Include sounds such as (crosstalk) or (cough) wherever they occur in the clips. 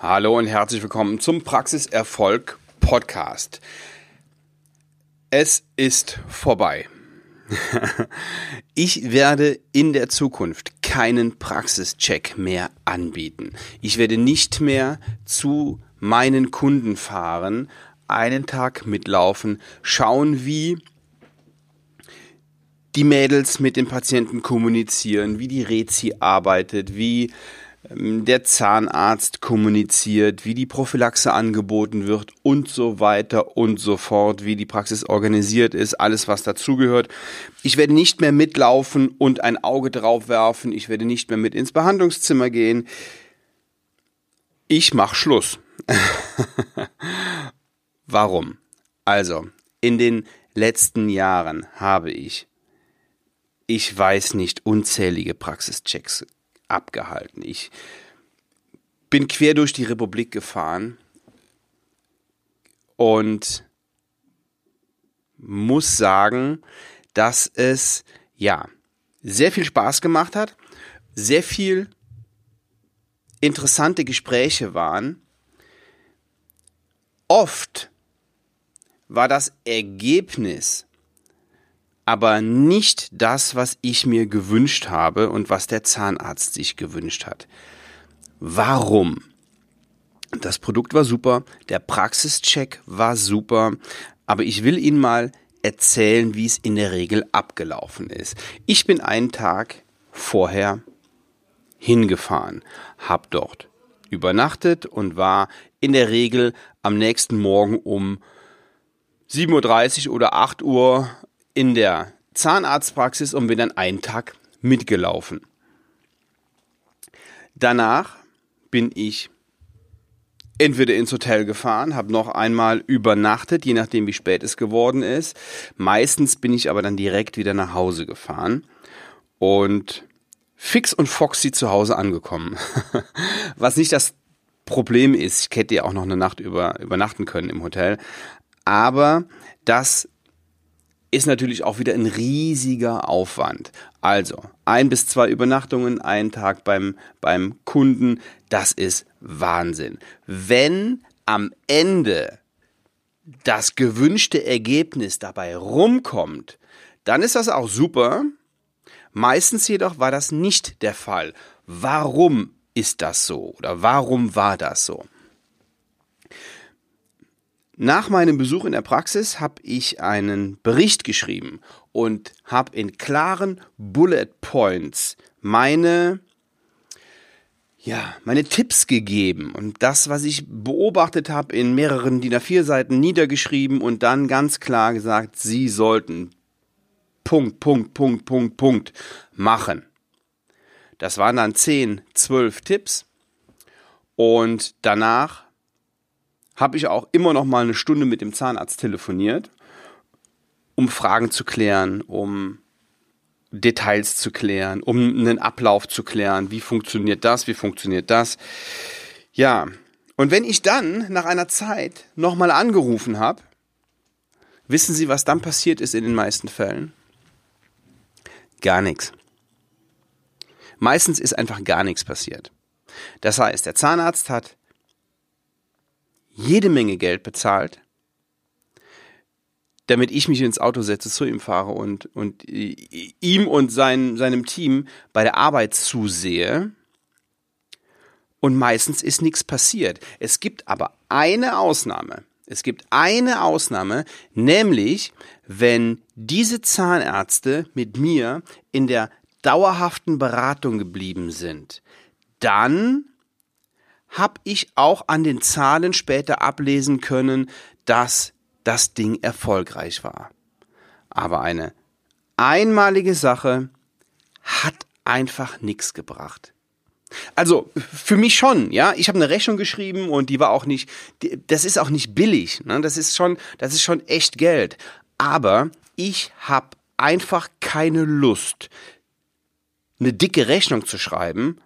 Hallo und herzlich willkommen zum Praxiserfolg Podcast. Es ist vorbei. (laughs) Ich werde in der Zukunft keinen Praxischeck mehr anbieten. Ich werde nicht mehr zu meinen Kunden fahren, einen Tag mitlaufen, schauen, wie die Mädels mit dem Patienten kommunizieren, wie die Rezi arbeitet, wie der Zahnarzt kommuniziert, wie die Prophylaxe angeboten wird und so weiter und so fort, wie die Praxis organisiert ist, alles was dazugehört. Ich werde nicht mehr mitlaufen und ein Auge drauf werfen, ich werde nicht mehr mit ins Behandlungszimmer gehen. Ich mache Schluss. (laughs) Warum? Also, in den letzten Jahren habe ich, ich weiß nicht, unzählige Praxischecks abgehalten. Ich bin quer durch die Republik gefahren und muss sagen, dass es ja sehr viel Spaß gemacht hat, sehr viel interessante Gespräche waren. Oft war das Ergebnis aber nicht das, was ich mir gewünscht habe und was der Zahnarzt sich gewünscht hat. Warum? Das Produkt war super, der Praxischeck war super, aber ich will Ihnen mal erzählen, wie es in der Regel abgelaufen ist. Ich bin einen Tag vorher hingefahren, habe dort übernachtet und war in der Regel am nächsten Morgen um 7.30 Uhr oder 8 Uhr in der Zahnarztpraxis und bin dann einen Tag mitgelaufen. Danach bin ich entweder ins Hotel gefahren, habe noch einmal übernachtet, je nachdem wie spät es geworden ist. Meistens bin ich aber dann direkt wieder nach Hause gefahren und fix und foxy zu Hause angekommen. (laughs) Was nicht das Problem ist, ich hätte ja auch noch eine Nacht über, übernachten können im Hotel, aber das ist natürlich auch wieder ein riesiger Aufwand. Also ein bis zwei Übernachtungen, einen Tag beim, beim Kunden, das ist Wahnsinn. Wenn am Ende das gewünschte Ergebnis dabei rumkommt, dann ist das auch super. Meistens jedoch war das nicht der Fall. Warum ist das so oder warum war das so? Nach meinem Besuch in der Praxis habe ich einen Bericht geschrieben und habe in klaren Bullet Points meine ja, meine Tipps gegeben und das, was ich beobachtet habe, in mehreren DIN A4 Seiten niedergeschrieben und dann ganz klar gesagt, Sie sollten Punkt, Punkt, Punkt, Punkt, Punkt machen. Das waren dann 10, 12 Tipps und danach habe ich auch immer noch mal eine Stunde mit dem Zahnarzt telefoniert, um Fragen zu klären, um Details zu klären, um einen Ablauf zu klären. Wie funktioniert das? Wie funktioniert das? Ja. Und wenn ich dann nach einer Zeit nochmal angerufen habe, wissen Sie, was dann passiert ist in den meisten Fällen? Gar nichts. Meistens ist einfach gar nichts passiert. Das heißt, der Zahnarzt hat jede Menge Geld bezahlt, damit ich mich ins Auto setze, zu ihm fahre und, und ihm und sein, seinem Team bei der Arbeit zusehe. Und meistens ist nichts passiert. Es gibt aber eine Ausnahme. Es gibt eine Ausnahme, nämlich wenn diese Zahnärzte mit mir in der dauerhaften Beratung geblieben sind, dann habe ich auch an den Zahlen später ablesen können, dass das Ding erfolgreich war. Aber eine einmalige Sache hat einfach nichts gebracht. Also für mich schon, ja. Ich habe eine Rechnung geschrieben und die war auch nicht, das ist auch nicht billig. Ne? Das ist schon, das ist schon echt Geld. Aber ich habe einfach keine Lust, eine dicke Rechnung zu schreiben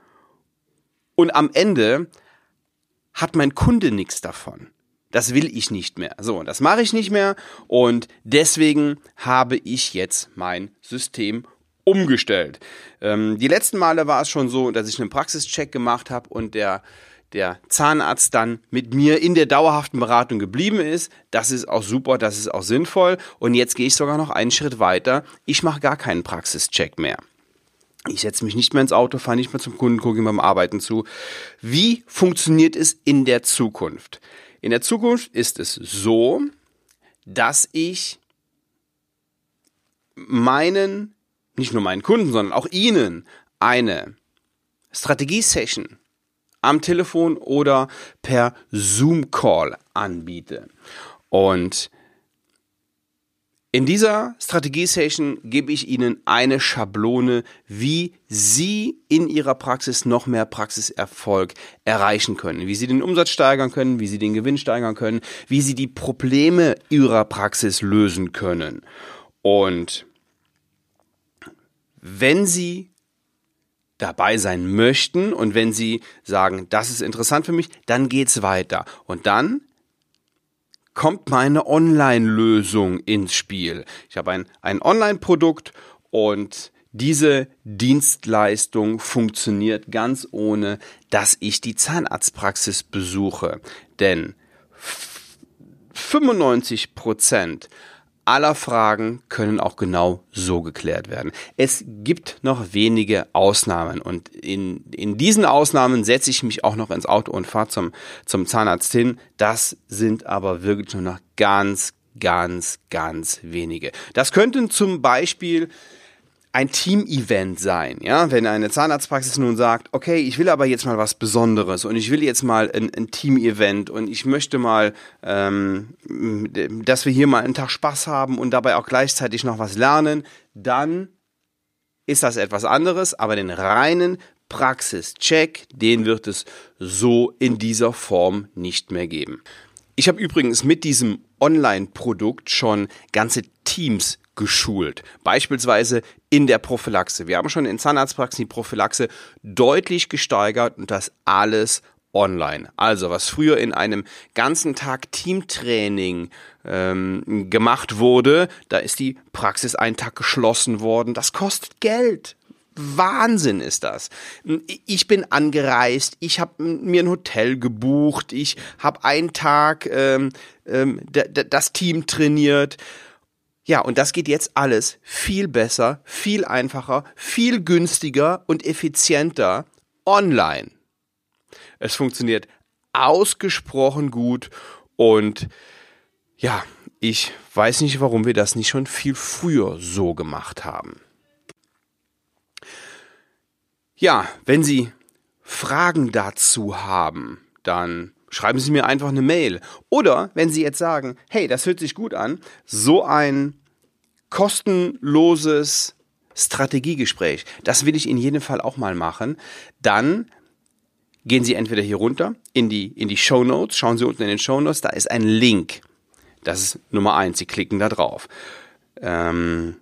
und am Ende hat mein Kunde nichts davon. Das will ich nicht mehr. So, das mache ich nicht mehr und deswegen habe ich jetzt mein System umgestellt. Ähm, die letzten Male war es schon so, dass ich einen Praxischeck gemacht habe und der der Zahnarzt dann mit mir in der dauerhaften Beratung geblieben ist. Das ist auch super, das ist auch sinnvoll. Und jetzt gehe ich sogar noch einen Schritt weiter. Ich mache gar keinen Praxischeck mehr. Ich setze mich nicht mehr ins Auto, fahre nicht mehr zum Kunden, gucke ihm beim Arbeiten zu. Wie funktioniert es in der Zukunft? In der Zukunft ist es so, dass ich meinen, nicht nur meinen Kunden, sondern auch Ihnen eine Strategie-Session am Telefon oder per Zoom-Call anbiete. Und in dieser Strategie-Session gebe ich Ihnen eine Schablone, wie Sie in Ihrer Praxis noch mehr Praxiserfolg erreichen können, wie Sie den Umsatz steigern können, wie Sie den Gewinn steigern können, wie Sie die Probleme Ihrer Praxis lösen können. Und wenn Sie dabei sein möchten und wenn Sie sagen, das ist interessant für mich, dann geht's weiter. Und dann kommt meine Online-Lösung ins Spiel. Ich habe ein, ein Online-Produkt und diese Dienstleistung funktioniert ganz ohne, dass ich die Zahnarztpraxis besuche. Denn 95 Prozent aller Fragen können auch genau so geklärt werden. Es gibt noch wenige Ausnahmen und in, in diesen Ausnahmen setze ich mich auch noch ins Auto und fahre zum, zum Zahnarzt hin. Das sind aber wirklich nur noch ganz, ganz, ganz wenige. Das könnten zum Beispiel ein Team-Event sein, ja, wenn eine Zahnarztpraxis nun sagt, okay, ich will aber jetzt mal was Besonderes und ich will jetzt mal ein, ein Team-Event und ich möchte mal, ähm, dass wir hier mal einen Tag Spaß haben und dabei auch gleichzeitig noch was lernen, dann ist das etwas anderes, aber den reinen Praxischeck, den wird es so in dieser Form nicht mehr geben. Ich habe übrigens mit diesem Online-Produkt schon ganze Teams geschult. Beispielsweise in der Prophylaxe. Wir haben schon in Zahnarztpraxen die Prophylaxe deutlich gesteigert und das alles online. Also was früher in einem ganzen Tag Teamtraining ähm, gemacht wurde, da ist die Praxis einen Tag geschlossen worden. Das kostet Geld. Wahnsinn ist das. Ich bin angereist, ich habe mir ein Hotel gebucht, ich habe einen Tag ähm, ähm, das Team trainiert ja, und das geht jetzt alles viel besser, viel einfacher, viel günstiger und effizienter online. Es funktioniert ausgesprochen gut und ja, ich weiß nicht, warum wir das nicht schon viel früher so gemacht haben. Ja, wenn Sie Fragen dazu haben, dann schreiben Sie mir einfach eine Mail. Oder wenn Sie jetzt sagen, hey, das hört sich gut an, so ein kostenloses Strategiegespräch, das will ich in jedem Fall auch mal machen, dann gehen Sie entweder hier runter in die, in die Show Notes, schauen Sie unten in den Show Notes, da ist ein Link. Das ist Nummer eins, Sie klicken da drauf. Ähm,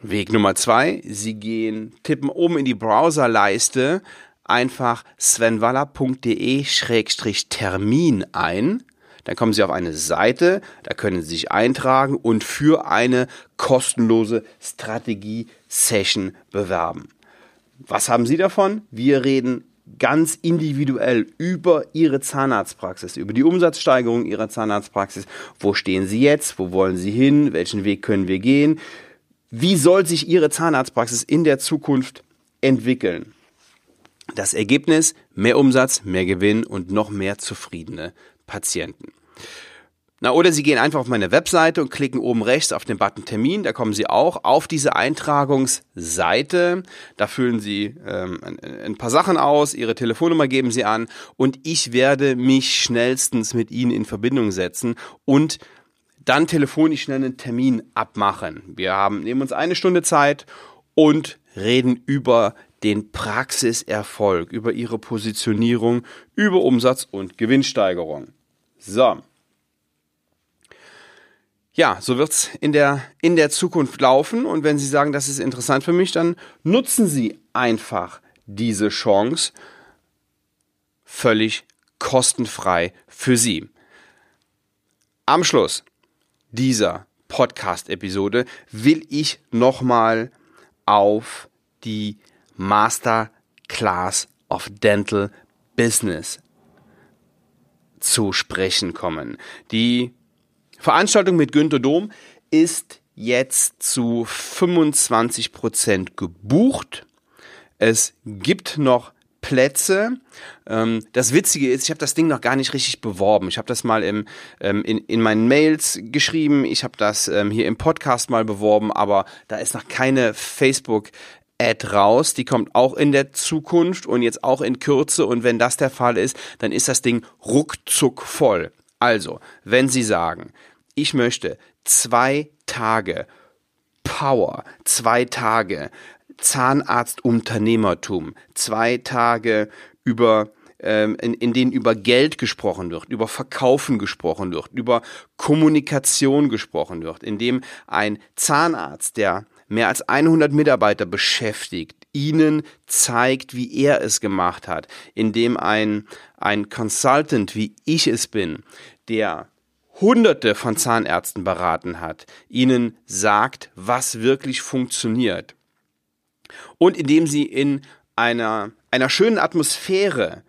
Weg Nummer zwei, Sie gehen, tippen oben in die Browserleiste einfach svenwaller.de-termin ein. Dann kommen Sie auf eine Seite, da können Sie sich eintragen und für eine kostenlose Strategie-Session bewerben. Was haben Sie davon? Wir reden ganz individuell über Ihre Zahnarztpraxis, über die Umsatzsteigerung Ihrer Zahnarztpraxis. Wo stehen Sie jetzt? Wo wollen Sie hin? Welchen Weg können wir gehen? Wie soll sich Ihre Zahnarztpraxis in der Zukunft entwickeln? Das Ergebnis, mehr Umsatz, mehr Gewinn und noch mehr zufriedene Patienten. Na, oder Sie gehen einfach auf meine Webseite und klicken oben rechts auf den Button Termin. Da kommen Sie auch auf diese Eintragungsseite. Da füllen Sie ähm, ein, ein, paar Sachen aus, Ihre Telefonnummer geben Sie an und ich werde mich schnellstens mit Ihnen in Verbindung setzen und dann telefonisch schnell einen Termin abmachen. Wir haben, nehmen uns eine Stunde Zeit und reden über den Praxiserfolg, über Ihre Positionierung, über Umsatz und Gewinnsteigerung. So. Ja, so wird's in der, in der Zukunft laufen. Und wenn Sie sagen, das ist interessant für mich, dann nutzen Sie einfach diese Chance völlig kostenfrei für Sie. Am Schluss dieser Podcast-Episode will ich nochmal auf die Master Class of Dental Business zu sprechen kommen. Die Veranstaltung mit Günter Dom ist jetzt zu 25 Prozent gebucht. Es gibt noch Plätze. Ähm, das Witzige ist, ich habe das Ding noch gar nicht richtig beworben. Ich habe das mal im, ähm, in, in meinen Mails geschrieben. Ich habe das ähm, hier im Podcast mal beworben, aber da ist noch keine Facebook Ad raus, die kommt auch in der Zukunft und jetzt auch in Kürze und wenn das der Fall ist, dann ist das Ding ruckzuck voll. Also, wenn Sie sagen, ich möchte zwei Tage Power, zwei Tage Zahnarztunternehmertum, zwei Tage über ähm, in, in denen über Geld gesprochen wird, über Verkaufen gesprochen wird, über Kommunikation gesprochen wird, in dem ein Zahnarzt, der mehr als 100 Mitarbeiter beschäftigt, ihnen zeigt, wie er es gemacht hat, indem ein, ein Consultant, wie ich es bin, der Hunderte von Zahnärzten beraten hat, ihnen sagt, was wirklich funktioniert. Und indem sie in einer, einer schönen Atmosphäre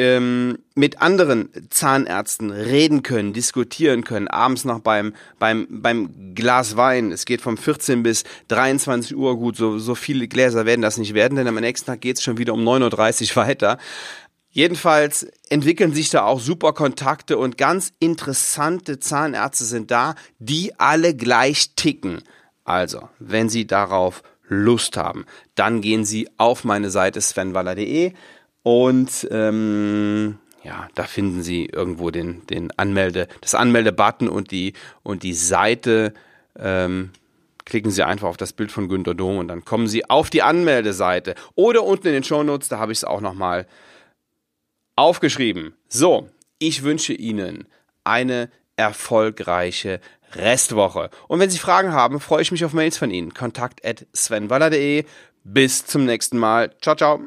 ähm, mit anderen Zahnärzten reden können, diskutieren können, abends noch beim, beim, beim Glas Wein. Es geht vom 14 bis 23 Uhr, gut, so, so viele Gläser werden das nicht werden, denn am nächsten Tag geht es schon wieder um 9.30 Uhr (laughs) weiter. Jedenfalls entwickeln sich da auch super Kontakte und ganz interessante Zahnärzte sind da, die alle gleich ticken. Also, wenn Sie darauf Lust haben, dann gehen Sie auf meine Seite svenwaller.de und ähm, ja, da finden Sie irgendwo den, den Anmelde, das Anmelde-Button und die, und die Seite. Ähm, klicken Sie einfach auf das Bild von Günter Dom und dann kommen Sie auf die Anmeldeseite. Oder unten in den Shownotes, da habe ich es auch nochmal aufgeschrieben. So, ich wünsche Ihnen eine erfolgreiche Restwoche. Und wenn Sie Fragen haben, freue ich mich auf Mails von Ihnen. Kontakt at svenwaller.de. Bis zum nächsten Mal. Ciao, ciao.